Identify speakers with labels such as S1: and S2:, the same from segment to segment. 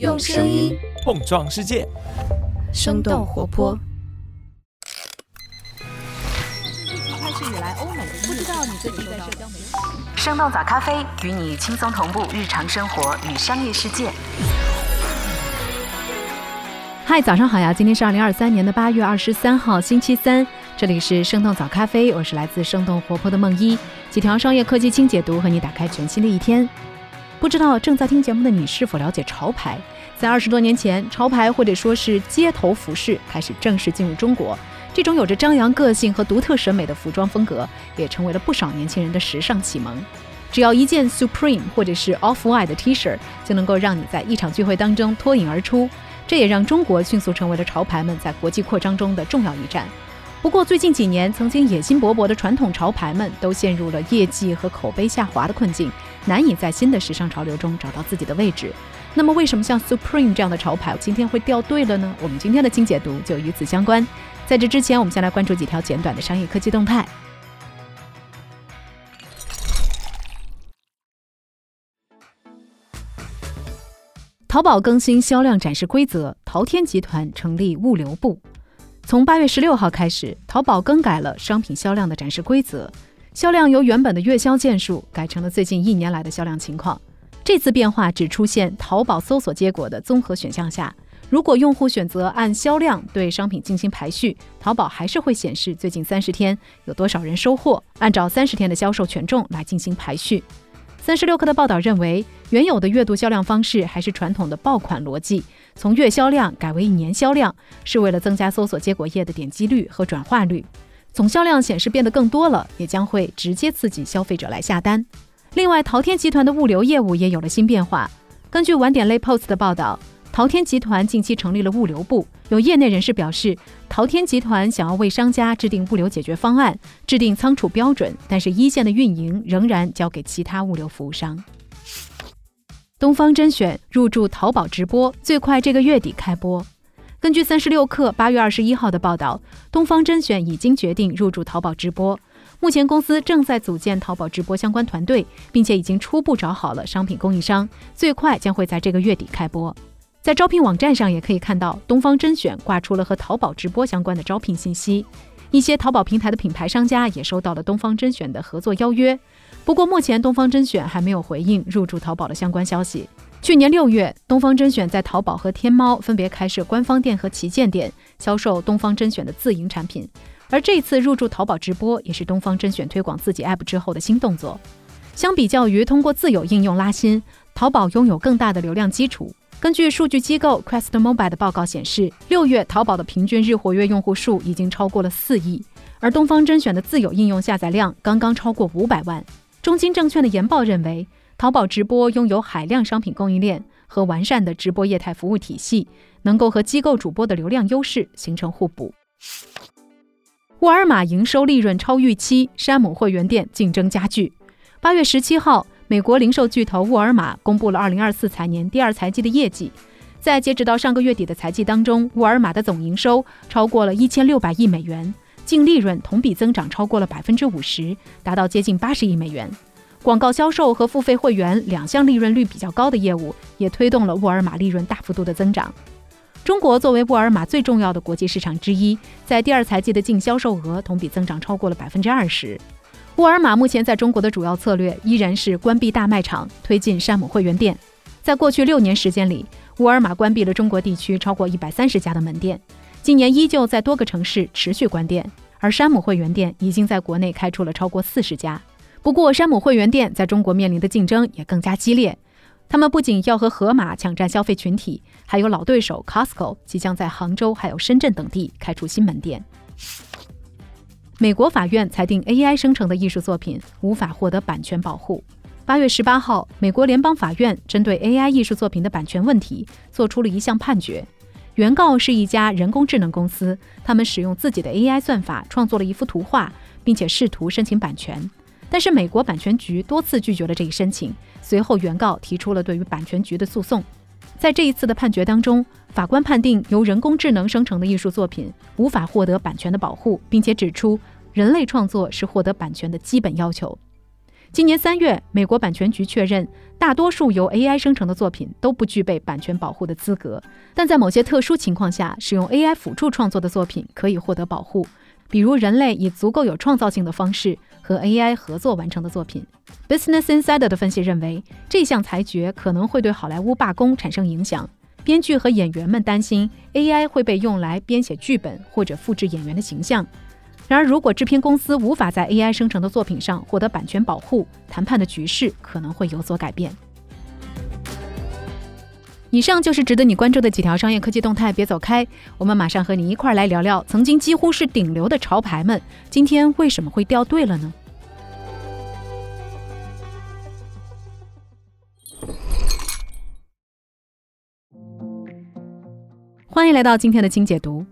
S1: 用声音
S2: 碰撞世界，
S1: 生动活泼。
S3: 开始以来，欧美不知道你最近在社交媒体。
S4: 生动早咖啡与你轻松同步日常生活与商业世界。
S3: 嗨，早上好呀！今天是二零二三年的八月二十三号，星期三。这里是生动早咖啡，我是来自生动活泼的梦一，几条商业科技轻解读，和你打开全新的一天。不知道正在听节目的你是否了解潮牌？在二十多年前，潮牌或者说是街头服饰开始正式进入中国。这种有着张扬个性和独特审美的服装风格，也成为了不少年轻人的时尚启蒙。只要一件 Supreme 或者是 Off-White 的 T 恤，就能够让你在一场聚会当中脱颖而出。这也让中国迅速成为了潮牌们在国际扩张中的重要一站。不过，最近几年，曾经野心勃勃的传统潮牌们都陷入了业绩和口碑下滑的困境，难以在新的时尚潮流中找到自己的位置。那么，为什么像 Supreme 这样的潮牌今天会掉队了呢？我们今天的精解读就与此相关。在这之前，我们先来关注几条简短的商业科技动态。淘宝更新销量展示规则，淘天集团成立物流部。从八月十六号开始，淘宝更改了商品销量的展示规则，销量由原本的月销件数改成了最近一年来的销量情况。这次变化只出现淘宝搜索结果的综合选项下，如果用户选择按销量对商品进行排序，淘宝还是会显示最近三十天有多少人收货，按照三十天的销售权重来进行排序。三十六氪的报道认为，原有的月度销量方式还是传统的爆款逻辑。从月销量改为年销量，是为了增加搜索结果页的点击率和转化率。总销量显示变得更多了，也将会直接刺激消费者来下单。另外，淘天集团的物流业务也有了新变化。根据晚点类 Post 的报道，淘天集团近期成立了物流部。有业内人士表示，淘天集团想要为商家制定物流解决方案，制定仓储标准，但是一线的运营仍然交给其他物流服务商。东方甄选入驻淘宝直播，最快这个月底开播。根据三十六氪八月二十一号的报道，东方甄选已经决定入驻淘宝直播。目前公司正在组建淘宝直播相关团队，并且已经初步找好了商品供应商，最快将会在这个月底开播。在招聘网站上也可以看到，东方甄选挂出了和淘宝直播相关的招聘信息。一些淘宝平台的品牌商家也收到了东方甄选的合作邀约。不过，目前东方甄选还没有回应入驻淘宝的相关消息。去年六月，东方甄选在淘宝和天猫分别开设官方店和旗舰店，销售东方甄选的自营产品。而这次入驻淘宝直播，也是东方甄选推广自己 App 之后的新动作。相比较于通过自有应用拉新，淘宝拥有更大的流量基础。根据数据机构 Quest Mobile 的报告显示，六月淘宝的平均日活跃用户数已经超过了四亿，而东方甄选的自有应用下载量刚刚超过五百万。中金证券的研报认为，淘宝直播拥有海量商品供应链和完善的直播业态服务体系，能够和机构主播的流量优势形成互补。沃尔玛营收利润超预期，山姆会员店竞争加剧。八月十七号，美国零售巨头沃尔玛公布了二零二四财年第二财季的业绩，在截止到上个月底的财季当中，沃尔玛的总营收超过了一千六百亿美元。净利润同比增长超过了百分之五十，达到接近八十亿美元。广告销售和付费会员两项利润率比较高的业务，也推动了沃尔玛利润大幅度的增长。中国作为沃尔玛最重要的国际市场之一，在第二财季的净销售额同比增长超过了百分之二十。沃尔玛目前在中国的主要策略依然是关闭大卖场，推进山姆会员店。在过去六年时间里，沃尔玛关闭了中国地区超过一百三十家的门店。今年依旧在多个城市持续关店，而山姆会员店已经在国内开出了超过四十家。不过，山姆会员店在中国面临的竞争也更加激烈。他们不仅要和盒马抢占消费群体，还有老对手 Costco 即将在杭州还有深圳等地开出新门店。美国法院裁定 AI 生成的艺术作品无法获得版权保护。八月十八号，美国联邦法院针对 AI 艺术作品的版权问题做出了一项判决。原告是一家人工智能公司，他们使用自己的 AI 算法创作了一幅图画，并且试图申请版权，但是美国版权局多次拒绝了这一申请。随后，原告提出了对于版权局的诉讼。在这一次的判决当中，法官判定由人工智能生成的艺术作品无法获得版权的保护，并且指出人类创作是获得版权的基本要求。今年三月，美国版权局确认，大多数由 AI 生成的作品都不具备版权保护的资格，但在某些特殊情况下，使用 AI 辅助创作的作品可以获得保护，比如人类以足够有创造性的方式和 AI 合作完成的作品。Business Insider 的分析认为，这项裁决可能会对好莱坞罢工产生影响。编剧和演员们担心 AI 会被用来编写剧本或者复制演员的形象。然而，如果制片公司无法在 AI 生成的作品上获得版权保护，谈判的局势可能会有所改变。以上就是值得你关注的几条商业科技动态，别走开，我们马上和你一块来聊聊曾经几乎是顶流的潮牌们，今天为什么会掉队了呢？欢迎来到今天的精解读。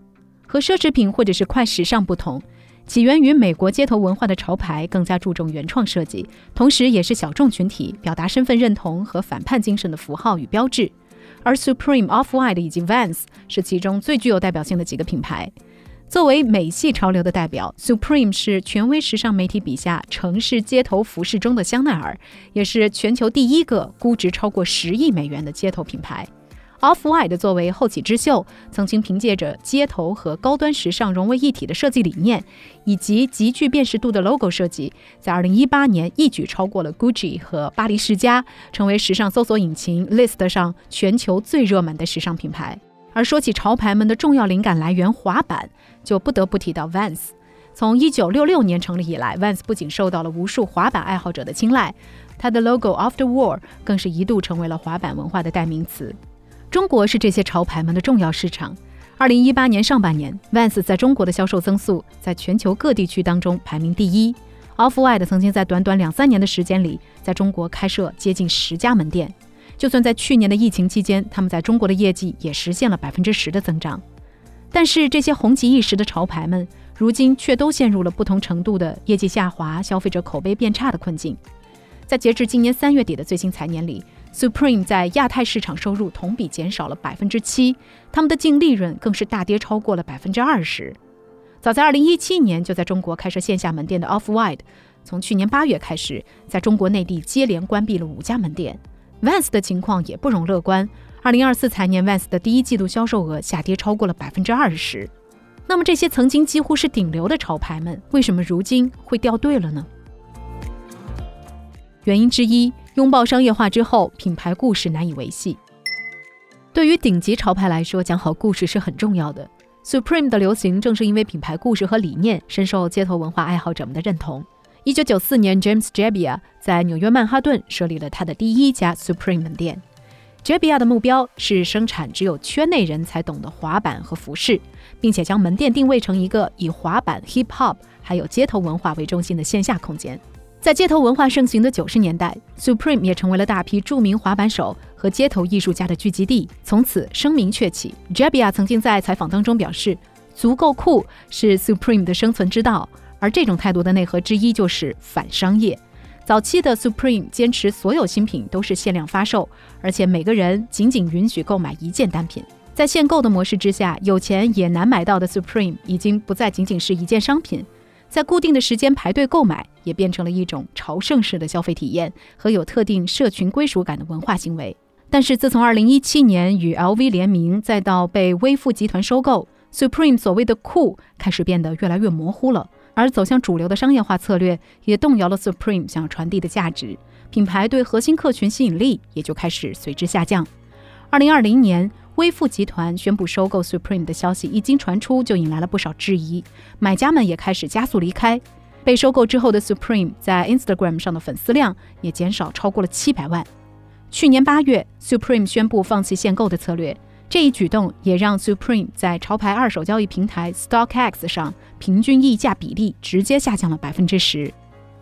S3: 和奢侈品或者是快时尚不同，起源于美国街头文化的潮牌更加注重原创设计，同时也是小众群体表达身份认同和反叛精神的符号与标志。而 Supreme、Off-White 以及 Vans 是其中最具有代表性的几个品牌。作为美系潮流的代表，Supreme 是权威时尚媒体笔下城市街头服饰中的香奈儿，也是全球第一个估值超过十亿美元的街头品牌。Off-White 作为后起之秀，曾经凭借着街头和高端时尚融为一体的设计理念，以及极具辨识度的 logo 设计，在2018年一举超过了 Gucci 和巴黎世家，成为时尚搜索引擎 List 上全球最热门的时尚品牌。而说起潮牌们的重要灵感来源滑板，就不得不提到 Vans。从1966年成立以来，Vans 不仅受到了无数滑板爱好者的青睐，它的 logo After War 更是一度成为了滑板文化的代名词。中国是这些潮牌们的重要市场。二零一八年上半年，Vans 在中国的销售增速在全球各地区当中排名第一。Off-White 曾经在短短两三年的时间里，在中国开设接近十家门店。就算在去年的疫情期间，他们在中国的业绩也实现了百分之十的增长。但是这些红极一时的潮牌们，如今却都陷入了不同程度的业绩下滑、消费者口碑变差的困境。在截至今年三月底的最新财年里，Supreme 在亚太市场收入同比减少了百分之七，他们的净利润更是大跌超过了百分之二十。早在二零一七年就在中国开设线下门店的 Off-White，从去年八月开始，在中国内地接连关闭了五家门店。Vans 的情况也不容乐观，二零二四财年 Vans 的第一季度销售额下跌超过了百分之二十。那么这些曾经几乎是顶流的潮牌们，为什么如今会掉队了呢？原因之一。拥抱商业化之后，品牌故事难以维系。对于顶级潮牌来说，讲好故事是很重要的。Supreme 的流行正是因为品牌故事和理念深受街头文化爱好者们的认同。一九九四年，James Jebbia 在纽约曼哈顿设立了他的第一家 Supreme 门店。Jebbia 的目标是生产只有圈内人才懂的滑板和服饰，并且将门店定位成一个以滑板、Hip Hop 还有街头文化为中心的线下空间。在街头文化盛行的九十年代，Supreme 也成为了大批著名滑板手和街头艺术家的聚集地，从此声名鹊起。Jebbia 曾经在采访当中表示：“足够酷是 Supreme 的生存之道。”而这种态度的内核之一就是反商业。早期的 Supreme 坚持所有新品都是限量发售，而且每个人仅仅允许购买一件单品。在限购的模式之下，有钱也难买到的 Supreme 已经不再仅仅是一件商品。在固定的时间排队购买，也变成了一种朝圣式的消费体验和有特定社群归属感的文化行为。但是，自从2017年与 LV 联名，再到被微富集团收购，Supreme 所谓的酷开始变得越来越模糊了。而走向主流的商业化策略，也动摇了 Supreme 想要传递的价值，品牌对核心客群吸引力也就开始随之下降。2020年。微富集团宣布收购 Supreme 的消息一经传出，就引来了不少质疑，买家们也开始加速离开。被收购之后的 Supreme 在 Instagram 上的粉丝量也减少超过了七百万。去年八月，Supreme 宣布放弃限购的策略，这一举动也让 Supreme 在潮牌二手交易平台 StockX 上平均溢价比例直接下降了百分之十。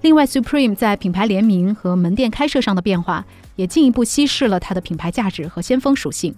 S3: 另外，Supreme 在品牌联名和门店开设上的变化，也进一步稀释了它的品牌价值和先锋属性。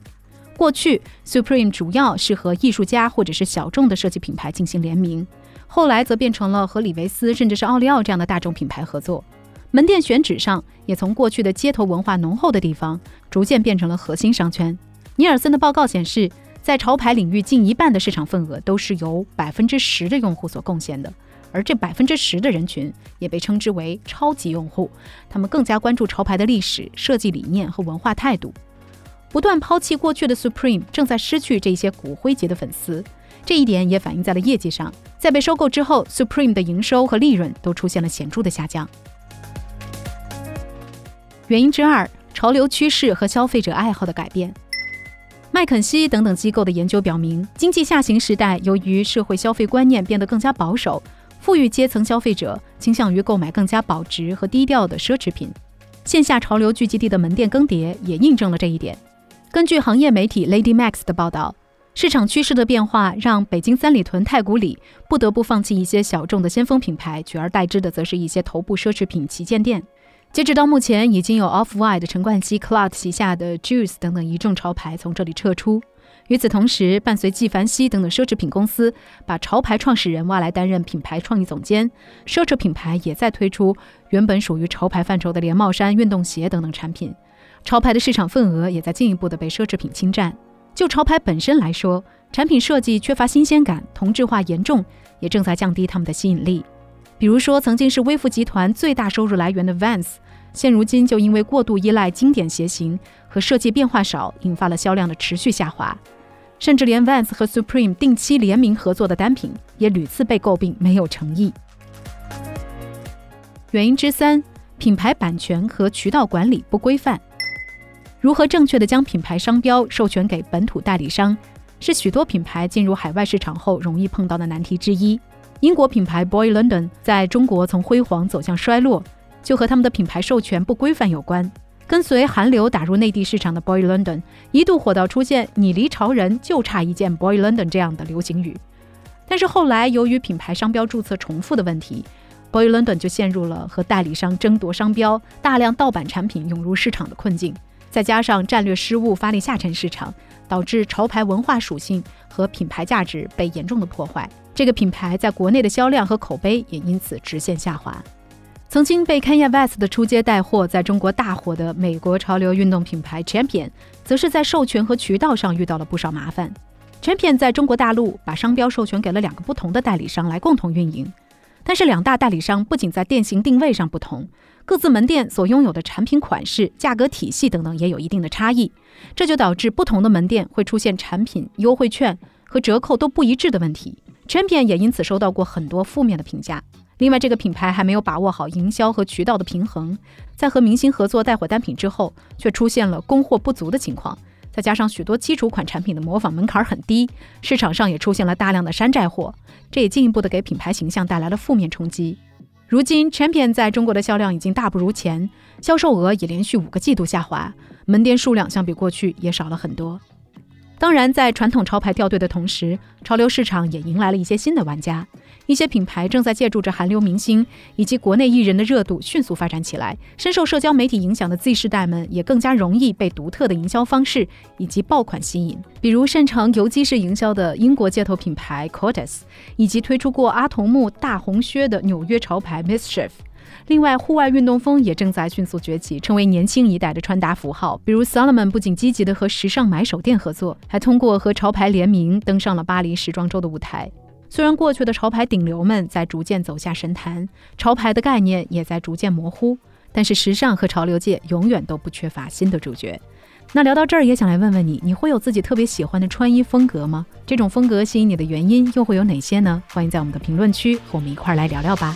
S3: 过去，Supreme 主要是和艺术家或者是小众的设计品牌进行联名，后来则变成了和李维斯甚至是奥利奥这样的大众品牌合作。门店选址上也从过去的街头文化浓厚的地方，逐渐变成了核心商圈。尼尔森的报告显示，在潮牌领域，近一半的市场份额都是由百分之十的用户所贡献的，而这百分之十的人群也被称之为超级用户，他们更加关注潮牌的历史、设计理念和文化态度。不断抛弃过去的 Supreme 正在失去这些骨灰级的粉丝，这一点也反映在了业绩上。在被收购之后，Supreme 的营收和利润都出现了显著的下降。原因之二：潮流趋势和消费者爱好的改变。麦肯锡等等机构的研究表明，经济下行时代，由于社会消费观念变得更加保守，富裕阶层消费者倾向于购买更加保值和低调的奢侈品。线下潮流聚集地的门店更迭也印证了这一点。根据行业媒体 Lady Max 的报道，市场趋势的变化让北京三里屯太古里不得不放弃一些小众的先锋品牌，取而代之的则是一些头部奢侈品旗舰店。截止到目前，已经有 Off White、陈冠希、Cloud 旗下的 Juice 等等一众潮牌从这里撤出。与此同时，伴随纪梵希等等奢侈品公司把潮牌创始人挖来担任品牌创意总监，奢侈品牌也在推出原本属于潮牌范畴的连帽衫、运动鞋等等产品。潮牌的市场份额也在进一步的被奢侈品侵占。就潮牌本身来说，产品设计缺乏新鲜感，同质化严重，也正在降低他们的吸引力。比如说，曾经是微服集团最大收入来源的 Vans。现如今就因为过度依赖经典鞋型和设计变化少，引发了销量的持续下滑。甚至连 Vans 和 Supreme 定期联名合作的单品，也屡次被诟病没有诚意。原因之三：品牌版权和渠道管理不规范。如何正确的将品牌商标授权给本土代理商，是许多品牌进入海外市场后容易碰到的难题之一。英国品牌 Boy London 在中国从辉煌走向衰落。就和他们的品牌授权不规范有关。跟随韩流打入内地市场的 Boy London 一度火到出现“你离潮人就差一件 Boy London” 这样的流行语，但是后来由于品牌商标注册重复的问题，Boy London 就陷入了和代理商争夺商标、大量盗版产品涌入市场的困境。再加上战略失误发力下沉市场，导致潮牌文化属性和品牌价值被严重的破坏。这个品牌在国内的销量和口碑也因此直线下滑。曾经被 Kanye West 的出街带货在中国大火的美国潮流运动品牌 Champion，则是在授权和渠道上遇到了不少麻烦。Champion 在中国大陆把商标授权给了两个不同的代理商来共同运营，但是两大代理商不仅在店型定位上不同，各自门店所拥有的产品款式、价格体系等等也有一定的差异，这就导致不同的门店会出现产品优惠券和折扣都不一致的问题。Champion 也因此收到过很多负面的评价。另外，这个品牌还没有把握好营销和渠道的平衡，在和明星合作带火单品之后，却出现了供货不足的情况。再加上许多基础款产品的模仿门槛很低，市场上也出现了大量的山寨货，这也进一步的给品牌形象带来了负面冲击。如今，Champion 在中国的销量已经大不如前，销售额也连续五个季度下滑，门店数量相比过去也少了很多。当然，在传统潮牌掉队的同时，潮流市场也迎来了一些新的玩家。一些品牌正在借助着韩流明星以及国内艺人的热度迅速发展起来。深受社交媒体影响的 Z 世代们也更加容易被独特的营销方式以及爆款吸引。比如擅长游击式营销的英国街头品牌 Cortez，以及推出过阿童木大红靴的纽约潮牌 Mischief。另外，户外运动风也正在迅速崛起，成为年轻一代的穿搭符号。比如 Salomon 不仅积极的和时尚买手店合作，还通过和潮牌联名登上了巴黎时装周的舞台。虽然过去的潮牌顶流们在逐渐走下神坛，潮牌的概念也在逐渐模糊，但是时尚和潮流界永远都不缺乏新的主角。那聊到这儿，也想来问问你，你会有自己特别喜欢的穿衣风格吗？这种风格吸引你的原因又会有哪些呢？欢迎在我们的评论区和我们一块儿来聊聊吧。